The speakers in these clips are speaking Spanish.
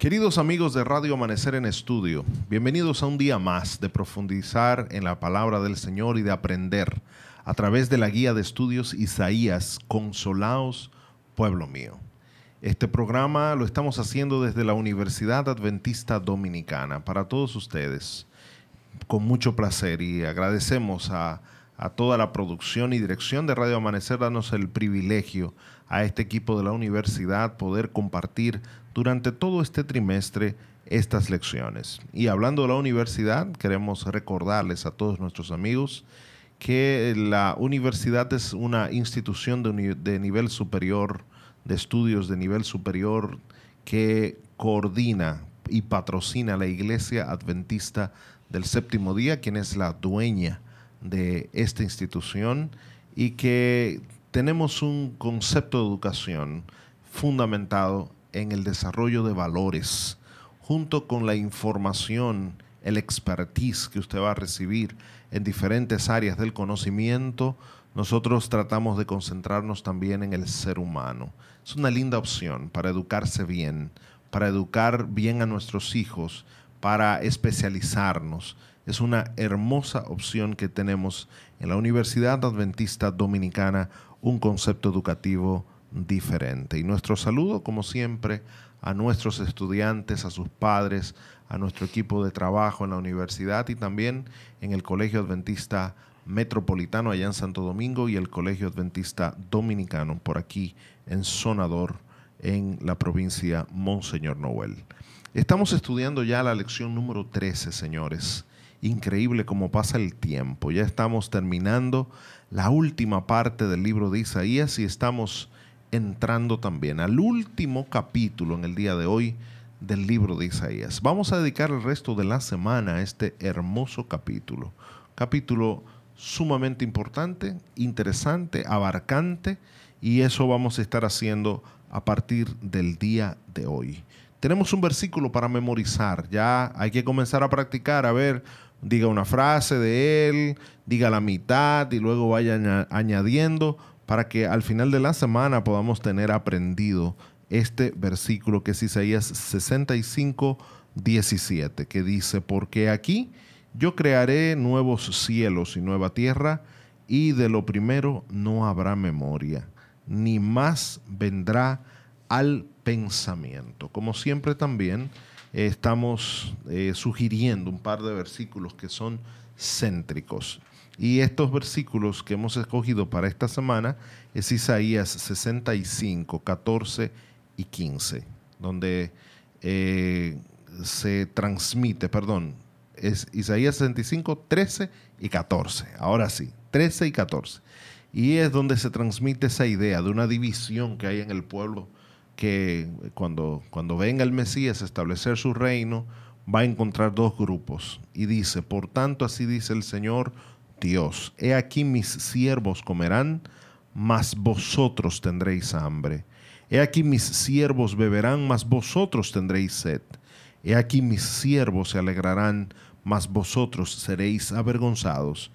Queridos amigos de Radio Amanecer en Estudio, bienvenidos a un día más de profundizar en la palabra del Señor y de aprender a través de la guía de estudios Isaías, Consolaos, pueblo mío. Este programa lo estamos haciendo desde la Universidad Adventista Dominicana para todos ustedes, con mucho placer y agradecemos a, a toda la producción y dirección de Radio Amanecer darnos el privilegio a este equipo de la universidad poder compartir durante todo este trimestre estas lecciones. Y hablando de la universidad, queremos recordarles a todos nuestros amigos que la universidad es una institución de, nivel superior, de estudios de nivel superior, que coordina y patrocina la Iglesia Adventista del Séptimo Día, quien es la dueña de esta institución y que tenemos un concepto de educación fundamentado en el desarrollo de valores, junto con la información, el expertise que usted va a recibir en diferentes áreas del conocimiento, nosotros tratamos de concentrarnos también en el ser humano. Es una linda opción para educarse bien, para educar bien a nuestros hijos, para especializarnos. Es una hermosa opción que tenemos en la Universidad Adventista Dominicana, un concepto educativo diferente. Y nuestro saludo, como siempre, a nuestros estudiantes, a sus padres, a nuestro equipo de trabajo en la universidad y también en el Colegio Adventista Metropolitano allá en Santo Domingo y el Colegio Adventista Dominicano por aquí en Sonador en la provincia Monseñor Noel. Estamos estudiando ya la lección número 13, señores. Increíble cómo pasa el tiempo. Ya estamos terminando la última parte del libro de Isaías y estamos entrando también al último capítulo en el día de hoy del libro de Isaías. Vamos a dedicar el resto de la semana a este hermoso capítulo. Capítulo sumamente importante, interesante, abarcante, y eso vamos a estar haciendo a partir del día de hoy. Tenemos un versículo para memorizar, ya hay que comenzar a practicar, a ver, diga una frase de él, diga la mitad y luego vaya añadiendo para que al final de la semana podamos tener aprendido este versículo que es Isaías 65, 17, que dice, porque aquí yo crearé nuevos cielos y nueva tierra, y de lo primero no habrá memoria, ni más vendrá al pensamiento. Como siempre también estamos eh, sugiriendo un par de versículos que son céntricos. Y estos versículos que hemos escogido para esta semana es Isaías 65, 14 y 15, donde eh, se transmite, perdón, es Isaías 65, 13 y 14. Ahora sí, 13 y 14. Y es donde se transmite esa idea de una división que hay en el pueblo que cuando, cuando venga el Mesías a establecer su reino, va a encontrar dos grupos. Y dice, por tanto así dice el Señor, Dios, he aquí mis siervos comerán, mas vosotros tendréis hambre. He aquí mis siervos beberán, mas vosotros tendréis sed. He aquí mis siervos se alegrarán, mas vosotros seréis avergonzados.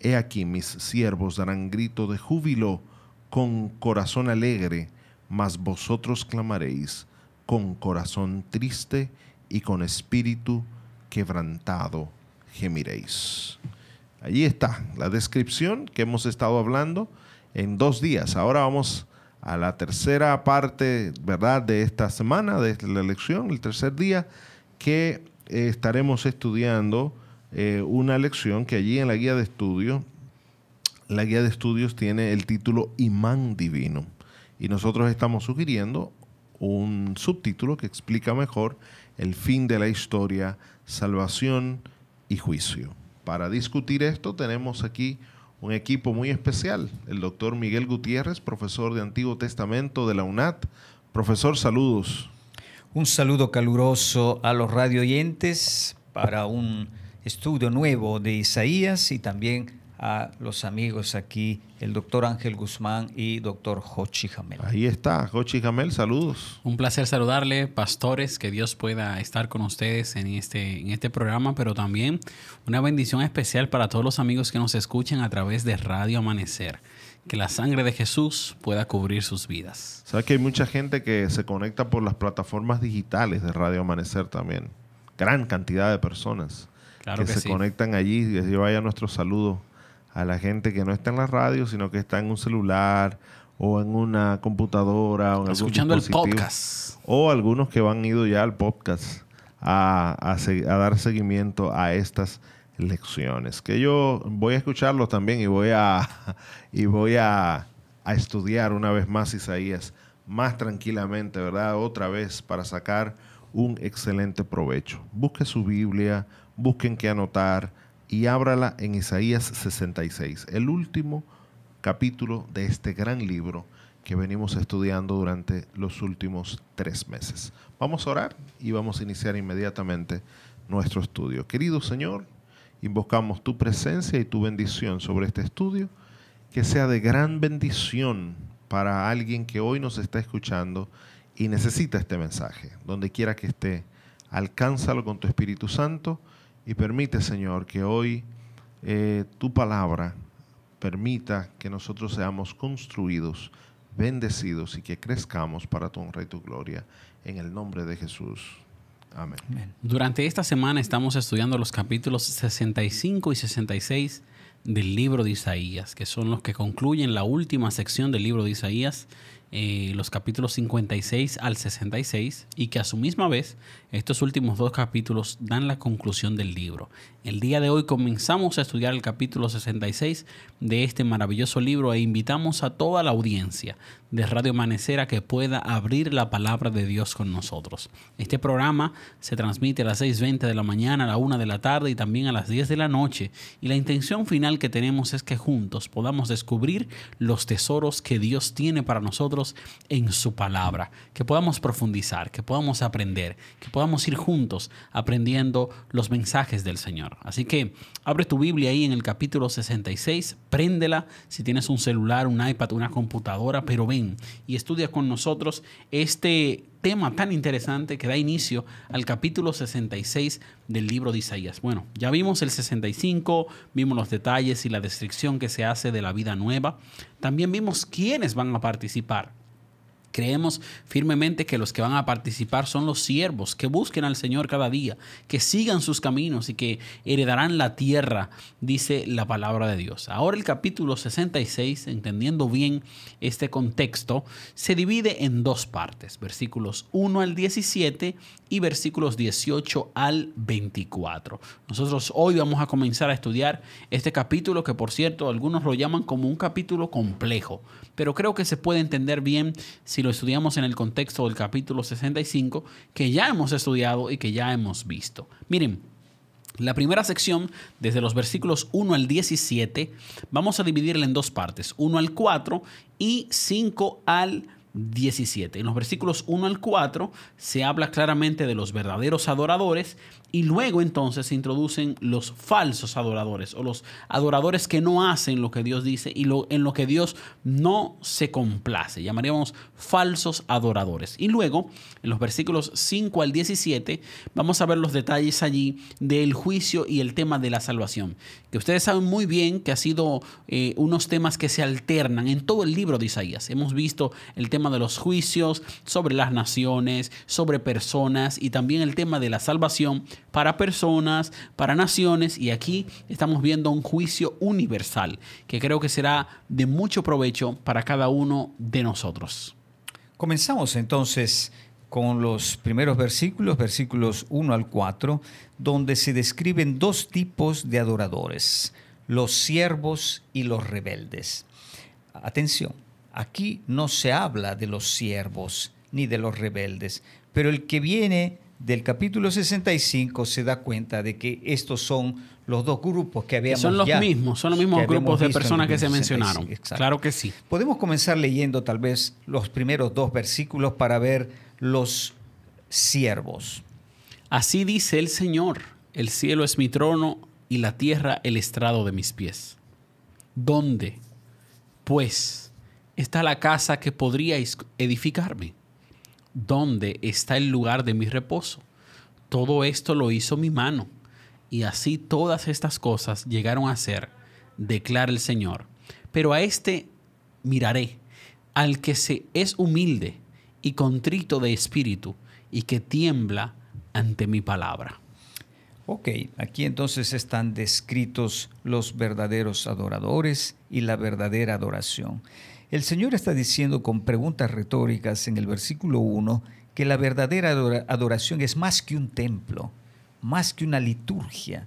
He aquí mis siervos darán grito de júbilo con corazón alegre, mas vosotros clamaréis con corazón triste y con espíritu quebrantado gemiréis. Allí está la descripción que hemos estado hablando en dos días. Ahora vamos a la tercera parte, ¿verdad?, de esta semana, de la lección, el tercer día, que eh, estaremos estudiando eh, una lección que allí en la guía de estudio, la guía de estudios tiene el título Imán Divino. Y nosotros estamos sugiriendo un subtítulo que explica mejor el fin de la historia, salvación y juicio. Para discutir esto tenemos aquí un equipo muy especial, el doctor Miguel Gutiérrez, profesor de Antiguo Testamento de la UNAT. Profesor, saludos. Un saludo caluroso a los radio oyentes para un estudio nuevo de Isaías y también a los amigos aquí, el doctor Ángel Guzmán y doctor Jochi Jamel. Ahí está, Jochi Jamel, saludos. Un placer saludarle, pastores, que Dios pueda estar con ustedes en este, en este programa, pero también una bendición especial para todos los amigos que nos escuchan a través de Radio Amanecer. que la sangre de Jesús pueda cubrir sus vidas. Sabes que hay mucha gente que se conecta por las plataformas digitales de Radio Amanecer también. Gran cantidad de personas Claro que, que se sí. conectan allí. Y así vaya nuestro saludo a la gente que no está en la radio, sino que está en un celular o en una computadora o en algún Escuchando el podcast. O algunos que van ido ya al podcast a, a dar seguimiento a estas lecciones. Que yo voy a escucharlo también y voy a, y voy a, a estudiar una vez más Isaías más tranquilamente, ¿verdad? Otra vez para sacar un excelente provecho. Busque su Biblia, busquen qué anotar y ábrala en Isaías 66, el último capítulo de este gran libro que venimos estudiando durante los últimos tres meses. Vamos a orar y vamos a iniciar inmediatamente nuestro estudio. Querido Señor, invocamos tu presencia y tu bendición sobre este estudio, que sea de gran bendición para alguien que hoy nos está escuchando y necesita este mensaje, donde quiera que esté. Alcánzalo con tu Espíritu Santo y permite, Señor, que hoy eh, tu palabra permita que nosotros seamos construidos, bendecidos y que crezcamos para tu honra y tu gloria. En el nombre de Jesús. Amén. Durante esta semana estamos estudiando los capítulos 65 y 66 del libro de Isaías, que son los que concluyen la última sección del libro de Isaías, eh, los capítulos 56 al 66, y que a su misma vez estos últimos dos capítulos dan la conclusión del libro. El día de hoy comenzamos a estudiar el capítulo 66 de este maravilloso libro e invitamos a toda la audiencia de Radio Amanecer a que pueda abrir la palabra de Dios con nosotros. Este programa se transmite a las 6.20 de la mañana, a la 1 de la tarde y también a las 10 de la noche. Y la intención final que tenemos es que juntos podamos descubrir los tesoros que Dios tiene para nosotros en su palabra, que podamos profundizar, que podamos aprender, que podamos ir juntos aprendiendo los mensajes del Señor. Así que abre tu Biblia ahí en el capítulo 66, préndela si tienes un celular, un iPad, una computadora, pero ven y estudia con nosotros este tema tan interesante que da inicio al capítulo 66 del libro de Isaías. Bueno, ya vimos el 65, vimos los detalles y la descripción que se hace de la vida nueva. También vimos quiénes van a participar. Creemos firmemente que los que van a participar son los siervos, que busquen al Señor cada día, que sigan sus caminos y que heredarán la tierra, dice la palabra de Dios. Ahora el capítulo 66, entendiendo bien este contexto, se divide en dos partes, versículos 1 al 17 y versículos 18 al 24. Nosotros hoy vamos a comenzar a estudiar este capítulo que por cierto algunos lo llaman como un capítulo complejo, pero creo que se puede entender bien lo estudiamos en el contexto del capítulo 65 que ya hemos estudiado y que ya hemos visto. Miren, la primera sección, desde los versículos 1 al 17, vamos a dividirla en dos partes, 1 al 4 y 5 al 17. En los versículos 1 al 4 se habla claramente de los verdaderos adoradores y luego entonces se introducen los falsos adoradores o los adoradores que no hacen lo que Dios dice y lo, en lo que Dios no se complace. Llamaríamos falsos adoradores. Y luego, en los versículos 5 al 17, vamos a ver los detalles allí del juicio y el tema de la salvación. Que ustedes saben muy bien que ha sido eh, unos temas que se alternan en todo el libro de Isaías. Hemos visto el tema de los juicios sobre las naciones, sobre personas y también el tema de la salvación para personas, para naciones y aquí estamos viendo un juicio universal que creo que será de mucho provecho para cada uno de nosotros. Comenzamos entonces con los primeros versículos, versículos 1 al 4, donde se describen dos tipos de adoradores, los siervos y los rebeldes. Atención, aquí no se habla de los siervos ni de los rebeldes, pero el que viene del capítulo 65 se da cuenta de que estos son los dos grupos que habíamos son los ya- mismos, son los mismos grupos de personas que se mencionaron. 65, exacto. Claro que sí. Podemos comenzar leyendo tal vez los primeros dos versículos para ver los siervos. Así dice el Señor, el cielo es mi trono y la tierra el estrado de mis pies. ¿Dónde, pues, está la casa que podríais edificarme? ¿Dónde está el lugar de mi reposo? Todo esto lo hizo mi mano, y así todas estas cosas llegaron a ser, declara el Señor. Pero a este miraré al que se es humilde y contrito de espíritu y que tiembla ante mi palabra. Ok, aquí entonces están descritos los verdaderos adoradores y la verdadera adoración. El Señor está diciendo con preguntas retóricas en el versículo 1 que la verdadera adoración es más que un templo, más que una liturgia.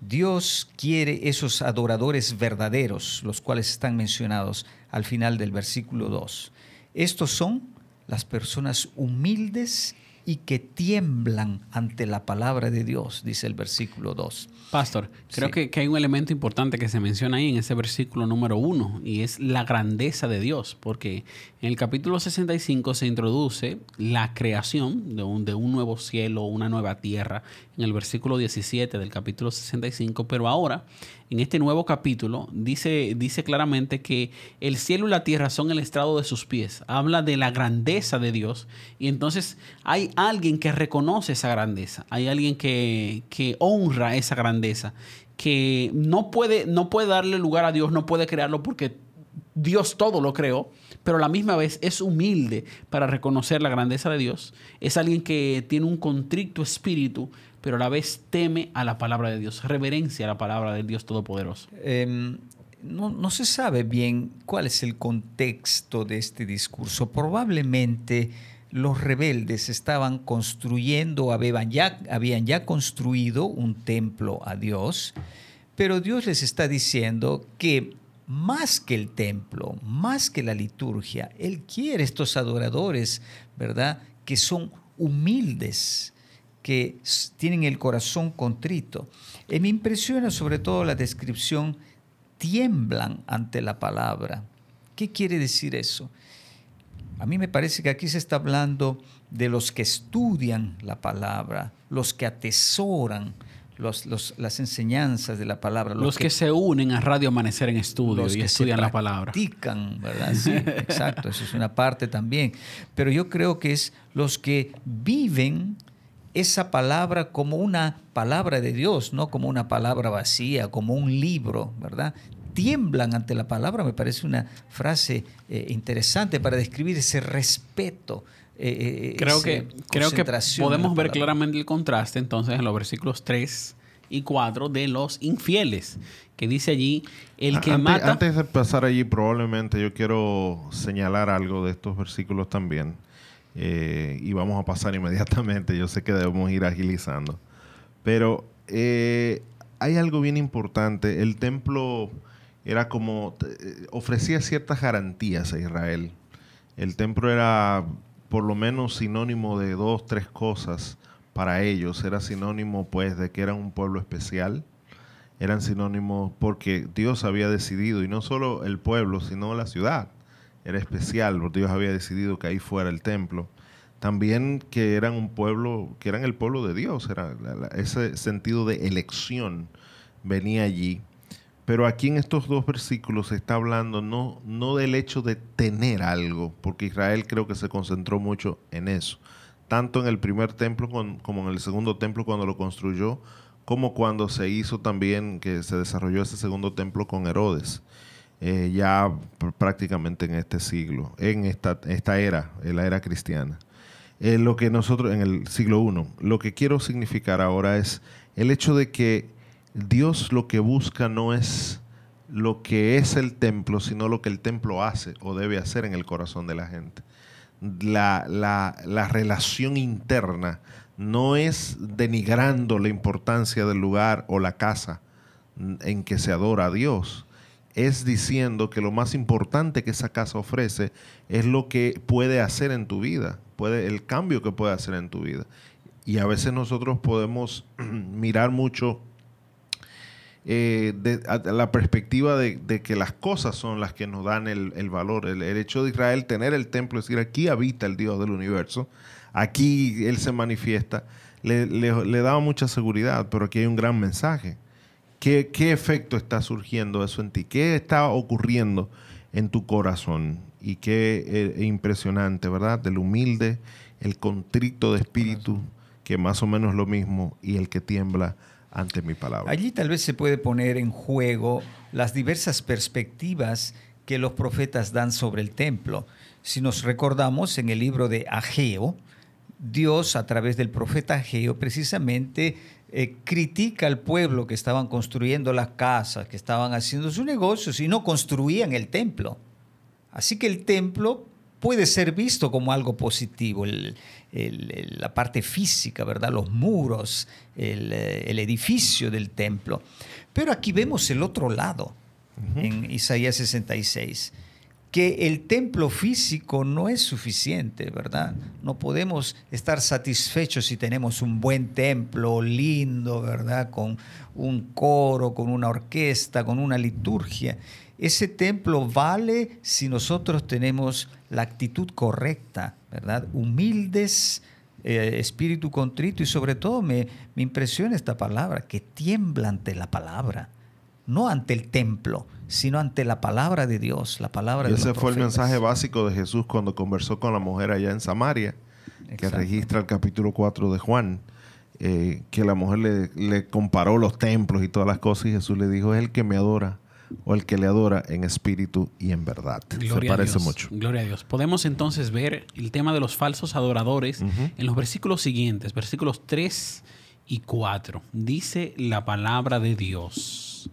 Dios quiere esos adoradores verdaderos, los cuales están mencionados al final del versículo 2. Estos son las personas humildes y que tiemblan ante la palabra de Dios, dice el versículo 2. Pastor, creo que, hay un elemento importante que se menciona ahí en ese versículo número 1 y es la grandeza de Dios, porque en el capítulo 65 se introduce la creación de un, de un nuevo cielo, una nueva tierra, en el versículo 17 del capítulo 65, pero ahora en este nuevo capítulo dice, dice claramente que el cielo y la tierra son el estrado de sus pies. Habla de la grandeza de Dios y entonces hay alguien que reconoce esa grandeza, hay alguien que, que honra esa grandeza, que no puede, no puede darle lugar a Dios, no puede crearlo porque Dios todo lo creó, pero a la misma vez es humilde para reconocer la grandeza de Dios. Es alguien que tiene un contrito espíritu pero a la vez teme a la palabra de Dios, reverencia a la palabra del Dios Todopoderoso. Em, no, se sabe bien cuál es el contexto de este discurso. Probablemente los rebeldes estaban construyendo, habían ya, construido un templo a Dios, pero Dios les está diciendo que más que el templo, más que la liturgia, Él quiere estos adoradores, ¿verdad? Que son humildes, que tienen el corazón contrito. Y me impresiona sobre todo la descripción, tiemblan ante la palabra. ¿Qué quiere decir eso? A mí me parece que aquí se está hablando de los que estudian la palabra, los que atesoran los, las enseñanzas de la palabra. Los, que, se unen a Radio Amanecer en estudio y estudian la palabra. Practican, ¿verdad? Sí, exacto, eso es una parte también. Pero yo creo que es los que viven esa palabra como una palabra de Dios, no como una palabra vacía, como un libro, ¿verdad? Tiemblan ante la palabra, me parece una frase eh, interesante para describir ese respeto. Eh, eh, creo que, creo que podemos ver claramente el contraste entonces en los versículos 3 y 4 de los infieles, que dice allí, el que mata... Antes de pasar allí, probablemente yo quiero señalar algo de estos versículos también. Eh, y vamos a pasar inmediatamente. Yo sé que debemos ir agilizando. Pero eh, hay algo bien importante. El templo era como, eh, ofrecía ciertas garantías a Israel. El templo era por lo menos sinónimo de dos, tres cosas para ellos. Era sinónimo pues de que eran un pueblo especial. Eran sinónimos porque Dios había decidido, y no solo el pueblo, sino la ciudad era especial, porque Dios había decidido que ahí fuera el templo. También que eran un pueblo, que eran el pueblo de Dios, era ese sentido de elección venía allí. Pero aquí en estos dos versículos se está hablando no, no del hecho de tener algo, porque Israel creo que se concentró mucho en eso, tanto en el primer templo como en el segundo templo cuando lo construyó, como cuando se hizo también, que se desarrolló ese segundo templo con Herodes. Eh, ya prácticamente en este siglo, en esta, esta era, en la era cristiana. Eh, lo que nosotros, en el siglo I, lo que quiero significar ahora es el hecho de que Dios lo que busca no es lo que es el templo, sino lo que el templo hace o debe hacer en el corazón de la gente. La, la, la relación interna no es denigrando la importancia del lugar o la casa en que se adora a Dios, es diciendo que lo más importante que esa casa ofrece es lo que puede hacer en tu vida, puede, el cambio que puede hacer en tu vida. Y a veces nosotros podemos mirar mucho eh, de, la perspectiva de, que las cosas son las que nos dan el, valor. El, hecho de Israel tener el templo, es decir, aquí habita el Dios del universo, aquí Él se manifiesta, le, le daba mucha seguridad, pero aquí hay un gran mensaje ¿Qué, efecto está surgiendo eso en ti? ¿Qué está ocurriendo en tu corazón? Y qué eh, impresionante, ¿verdad? Del humilde, el contrito de espíritu, que más o menos es lo mismo, y el que tiembla ante mi palabra. Allí tal vez se puede poner en juego las diversas perspectivas que los profetas dan sobre el templo. Si nos recordamos en el libro de Ageo, Dios a través del profeta Ageo precisamente eh, critica al pueblo que estaban construyendo las casas, que estaban haciendo sus negocios y no construían el templo. Así que el templo puede ser visto como algo positivo, la parte física, ¿verdad? Los muros, el, el, edificio del templo. Pero aquí vemos el otro lado en Isaías 66 que el templo físico no es suficiente, ¿verdad? No podemos estar satisfechos si tenemos un buen templo lindo, ¿verdad? Con un coro, con una orquesta, con una liturgia. Ese templo vale si nosotros tenemos la actitud correcta, ¿verdad? Humildes, eh, espíritu contrito y sobre todo me, me impresiona esta palabra, que tiembla ante la palabra no ante el templo, sino ante la palabra de Dios, la palabra y Ese fue el mensaje básico de Jesús cuando conversó con la mujer allá en Samaria, que registra el capítulo 4 de Juan, eh, que la mujer le, comparó los templos y todas las cosas y Jesús le dijo, es el que me adora o el que le adora en espíritu y en verdad. Gloria parece mucho. Gloria a Dios. Podemos entonces ver el tema de los falsos adoradores en los versículos siguientes, versículos 3 y 4. Dice la palabra de Dios.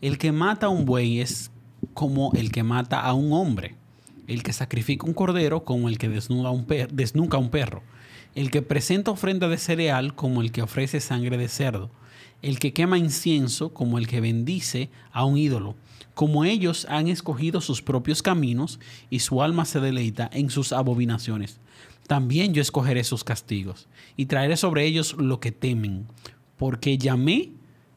El que mata a un buey es como el que mata a un hombre. El que sacrifica un cordero como el que desnuda un desnuca a un perro. El que presenta ofrenda de cereal como el que ofrece sangre de cerdo. El que quema incienso como el que bendice a un ídolo. Como ellos han escogido sus propios caminos y su alma se deleita en sus abominaciones. También yo escogeré sus castigos y traeré sobre ellos lo que temen. Porque llamé,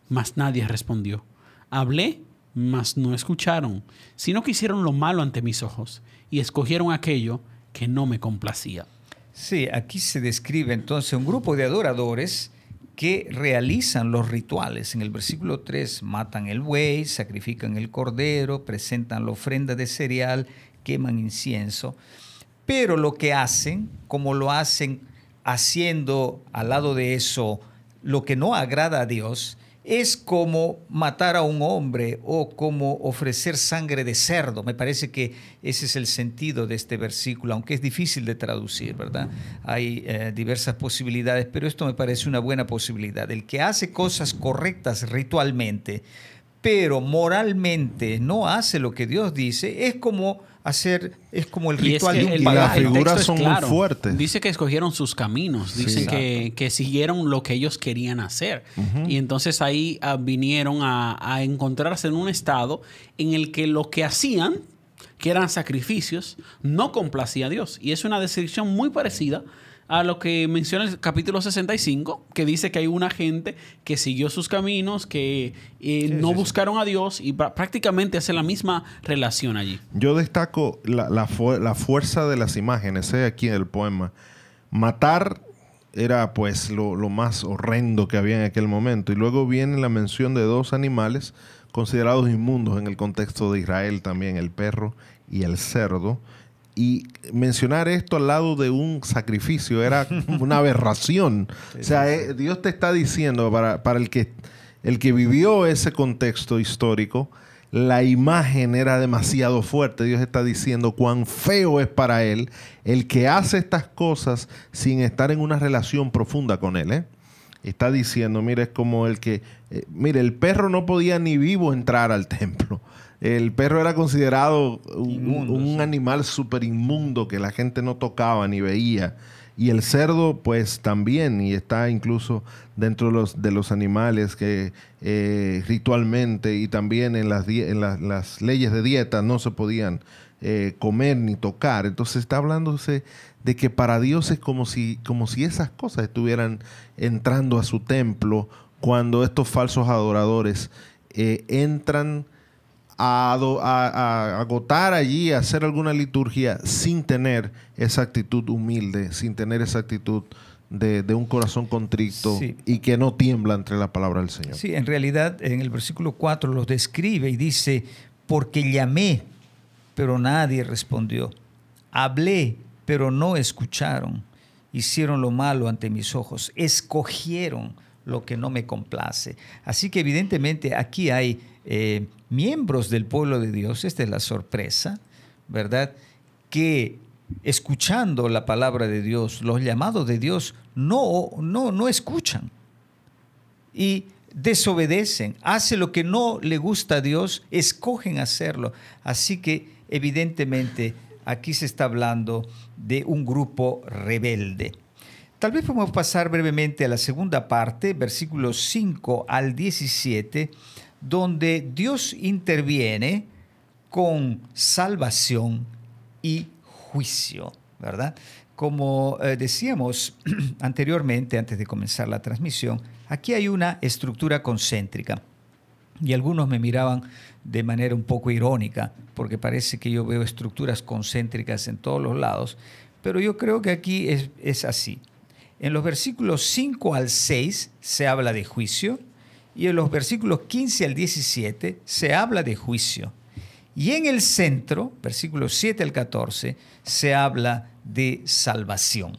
mas nadie respondió Hablé, mas no escucharon, sino que hicieron lo malo ante mis ojos y escogieron aquello que no me complacía. Sí, aquí se describe entonces un grupo de adoradores que realizan los rituales. En el versículo 3 matan el buey, sacrifican el cordero, presentan la ofrenda de cereal, queman incienso. Pero lo que hacen, como lo hacen haciendo al lado de eso lo que no agrada a Dios, es como matar a un hombre o como ofrecer sangre de cerdo. Me parece que ese es el sentido de este versículo, aunque es difícil de traducir, ¿verdad? Hay eh, diversas posibilidades, pero esto me parece una buena posibilidad. El que hace cosas correctas ritualmente, pero moralmente no hace lo que Dios dice, es como hacer, es como el ritual de un Y las figuras son muy fuertes. Dice que escogieron sus caminos, dicen que, siguieron lo que ellos querían hacer. Y entonces ahí ah, vinieron a, a encontrarse en un estado en el que lo que hacían, que eran sacrificios, no complacía a Dios. Y es una descripción muy parecida a lo que menciona el capítulo 65, que dice que hay una gente que siguió sus caminos, que eh, no buscaron a Dios y prácticamente hace la misma relación allí. Yo destaco la, fuerza de las imágenes ¿eh? aquí en el poema. Matar era pues lo, lo, más horrendo que había en aquel momento. Y luego viene la mención de dos animales considerados inmundos en el contexto de Israel también, el perro y el cerdo. Y mencionar esto al lado de un sacrificio era una aberración. o sea, eh, Dios te está diciendo para, el, que, el que vivió ese contexto histórico, la imagen era demasiado fuerte. Dios está diciendo cuán feo es para él el que hace estas cosas sin estar en una relación profunda con él. ¿eh? Está diciendo, mire, es como el que, eh, mire, el perro no podía ni vivo entrar al templo. El perro era considerado un, animal súper inmundo que la gente no tocaba ni veía. Y el cerdo, pues también, y está incluso dentro de los, de los animales que eh, ritualmente y también en, las, en las leyes de dieta no se podían eh, comer ni tocar. Entonces está hablándose de que para Dios es como si, como si esas cosas estuvieran entrando a su templo cuando estos falsos adoradores eh, entran a, agotar allí, a hacer alguna liturgia sin tener esa actitud humilde, sin tener esa actitud de, un corazón contrito y que no tiembla entre la palabra del Señor. Sí, en realidad en el versículo 4 los describe y dice, porque llamé, pero nadie respondió. Hablé, pero no escucharon. Hicieron lo malo ante mis ojos. Escogieron lo que no me complace. Así que evidentemente aquí hay eh, miembros del pueblo de Dios, esta es la sorpresa, ¿verdad? Que escuchando la palabra de Dios, los llamados de Dios, no, no, no escuchan. Y desobedecen, hacen lo que no le gusta a Dios, escogen hacerlo. Así que evidentemente aquí se está hablando de un grupo rebelde. Tal vez podemos pasar brevemente a la segunda parte, versículos 5 al 17, donde Dios interviene con salvación y juicio, ¿verdad? Como eh, decíamos anteriormente, antes de comenzar la transmisión, aquí hay una estructura concéntrica. Y algunos me miraban de manera un poco irónica, porque parece que yo veo estructuras concéntricas en todos los lados, pero yo creo que aquí es, es así. En los versículos 5 al 6 se habla de juicio y en los versículos 15 al 17 se habla de juicio. Y en el centro, versículos 7 al 14, se habla de salvación.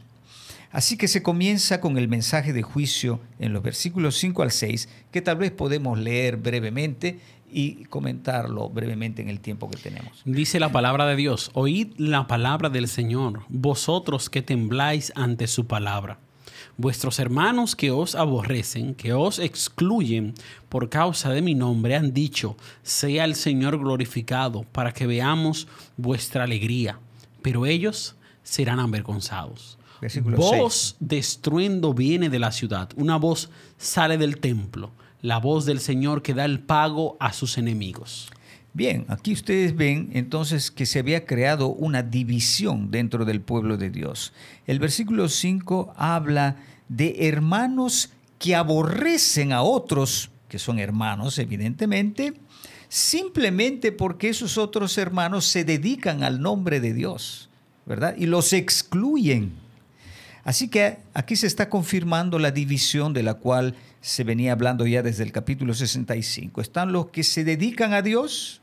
Así que se comienza con el mensaje de juicio en los versículos 5 al 6, que tal vez podemos leer brevemente y comentarlo brevemente en el tiempo que tenemos. Dice la palabra de Dios, oíd la palabra del Señor, vosotros que tembláis ante su palabra. Vuestros hermanos que os aborrecen, que os excluyen por causa de mi nombre, han dicho, sea el Señor glorificado, para que veamos vuestra alegría. Pero ellos serán avergonzados voz de estruendo viene de la ciudad, una voz sale del templo, la voz del Señor que da el pago a sus enemigos. Bien, aquí ustedes ven entonces que se había creado una división dentro del pueblo de Dios. El versículo 5 habla de hermanos que aborrecen a otros, que son hermanos evidentemente, simplemente porque esos otros hermanos se dedican al nombre de Dios, ¿verdad? Y los excluyen. Así que aquí se está confirmando la división de la cual se venía hablando ya desde el capítulo 65. Están los que se dedican a Dios,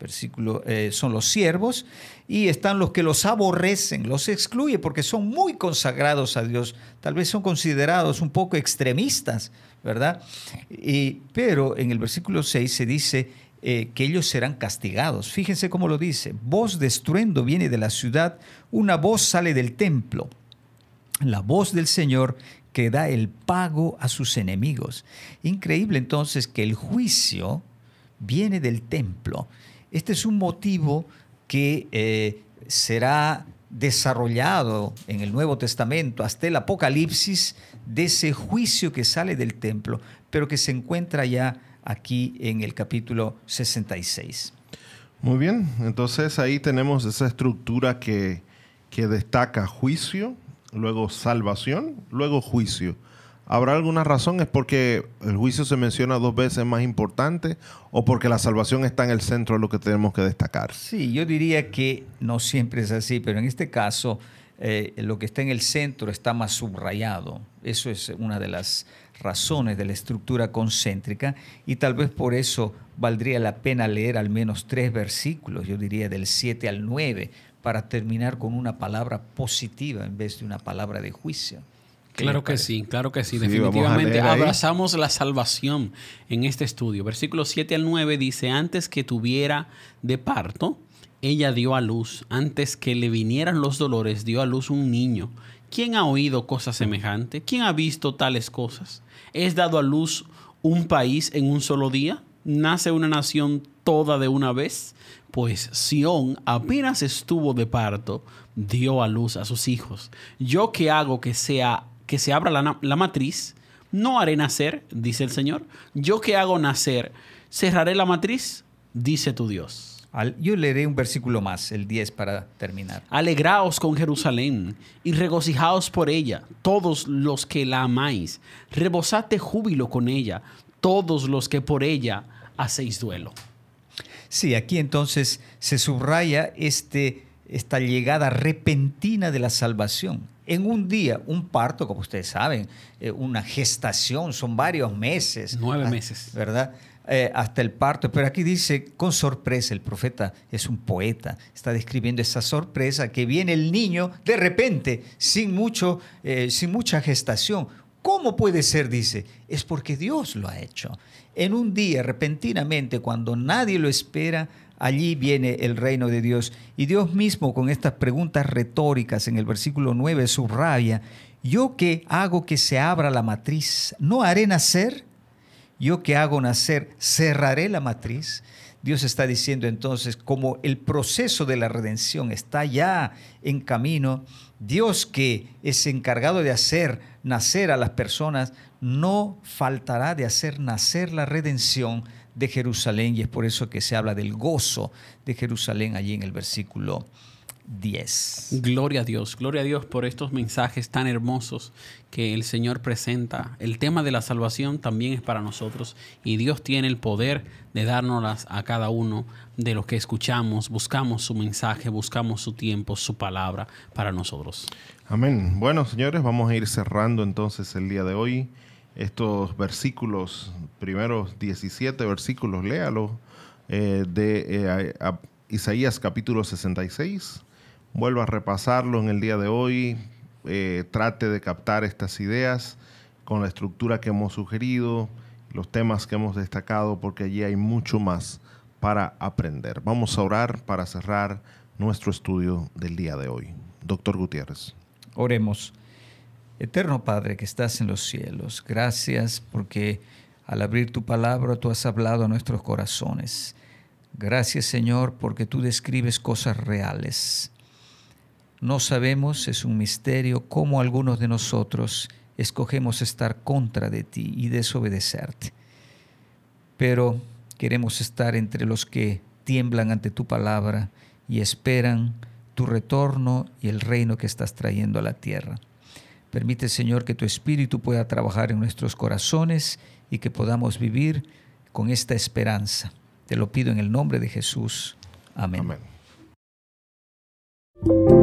versículo, eh, son los siervos, y están los que los aborrecen, los excluye porque son muy consagrados a Dios, tal vez son considerados un poco extremistas, ¿verdad? Y, pero en el versículo 6 se dice eh, que ellos serán castigados. Fíjense cómo lo dice, voz de estruendo viene de la ciudad, una voz sale del templo la voz del Señor que da el pago a sus enemigos. Increíble entonces que el juicio viene del templo. Este es un motivo que eh, será desarrollado en el Nuevo Testamento hasta el Apocalipsis de ese juicio que sale del templo, pero que se encuentra ya aquí en el capítulo 66. Muy bien, entonces ahí tenemos esa estructura que, que destaca juicio, luego salvación, luego juicio. ¿Habrá alguna razón? ¿Es porque el juicio se menciona dos veces más importante o porque la salvación está en el centro de lo que tenemos que destacar? Sí, yo diría que no siempre es así, pero en este caso eh, lo que está en el centro está más subrayado. Eso es una de las razones de la estructura concéntrica y tal vez por eso valdría la pena leer al menos tres versículos, yo diría del 7 al 9, para terminar con una palabra positiva en vez de una palabra de juicio. Claro que sí, claro que sí, definitivamente abrazamos la salvación en este estudio. Versículo 7 al 9 dice, antes que tuviera de parto, ella dio a luz, antes que le vinieran los dolores, dio a luz un niño. ¿Quién ha oído cosas semejantes? ¿Quién ha visto tales cosas? ¿Es dado a luz un país en un solo día? ¿Nace una nación toda de una vez? pues Sión apenas estuvo de parto, dio a luz a sus hijos. Yo que hago que sea que se abra la, la, matriz, no haré nacer, dice el Señor. Yo que hago nacer, cerraré la matriz, dice tu Dios. Yo leeré un versículo más, el 10 para terminar. Alegraos con Jerusalén y regocijaos por ella, todos los que la amáis. Rebosad de júbilo con ella, todos los que por ella hacéis duelo. Sí, aquí entonces se subraya este, esta llegada repentina de la salvación. En un día, un parto, como ustedes saben, eh, una gestación, son varios meses. Nueve ah, meses. ¿Verdad? Eh, hasta el parto. Pero aquí dice, con sorpresa, el profeta es un poeta, está describiendo esa sorpresa que viene el niño de repente, sin, mucho, eh, sin mucha gestación, ¿Cómo puede ser? Dice, es porque Dios lo ha hecho. En un día, repentinamente, cuando nadie lo espera, allí viene el reino de Dios. Y Dios mismo con estas preguntas retóricas en el versículo 9 subraya, yo que hago que se abra la matriz, ¿no haré nacer? Yo que hago nacer, cerraré la matriz. Dios está diciendo entonces, como el proceso de la redención está ya en camino, Dios que es encargado de hacer nacer a las personas, no faltará de hacer nacer la redención de Jerusalén. Y es por eso que se habla del gozo de Jerusalén allí en el versículo 10. Gloria a Dios, gloria a Dios por estos mensajes tan hermosos que el Señor presenta. El tema de la salvación también es para nosotros y Dios tiene el poder de dárnoslas a cada uno de los que escuchamos, buscamos su mensaje, buscamos su tiempo, su palabra para nosotros. Amén. Bueno, señores, vamos a ir cerrando entonces el día de hoy estos versículos, primeros 17 versículos, léalo, eh, de eh, Isaías capítulo 66 vuelva a repasarlo en el día de hoy, eh, trate de captar estas ideas con la estructura que hemos sugerido, los temas que hemos destacado, porque allí hay mucho más para aprender. Vamos a orar para cerrar nuestro estudio del día de hoy. Doctor Gutiérrez. Oremos. Eterno Padre que estás en los cielos, gracias porque al abrir tu palabra tú has hablado a nuestros corazones. Gracias Señor porque tú describes cosas reales. No sabemos, es un misterio, cómo algunos de nosotros escogemos estar contra de ti y desobedecerte. Pero queremos estar entre los que tiemblan ante tu palabra y esperan tu retorno y el reino que estás trayendo a la tierra. Permite, Señor, que tu Espíritu pueda trabajar en nuestros corazones y que podamos vivir con esta esperanza. Te lo pido en el nombre de Jesús. Amén. Amén.